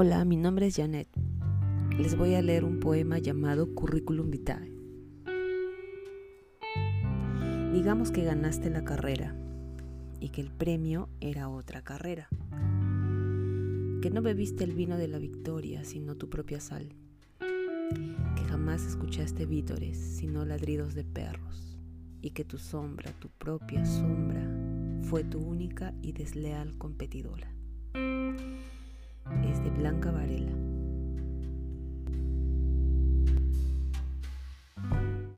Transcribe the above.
Hola, mi nombre es Janet. Les voy a leer un poema llamado Curriculum Vitae. Digamos que ganaste la carrera y que el premio era otra carrera. Que no bebiste el vino de la victoria, sino tu propia sal. Que jamás escuchaste vítores, sino ladridos de perros. Y que tu sombra, tu propia sombra, fue tu única y desleal competidora. Es de Blanca Varela.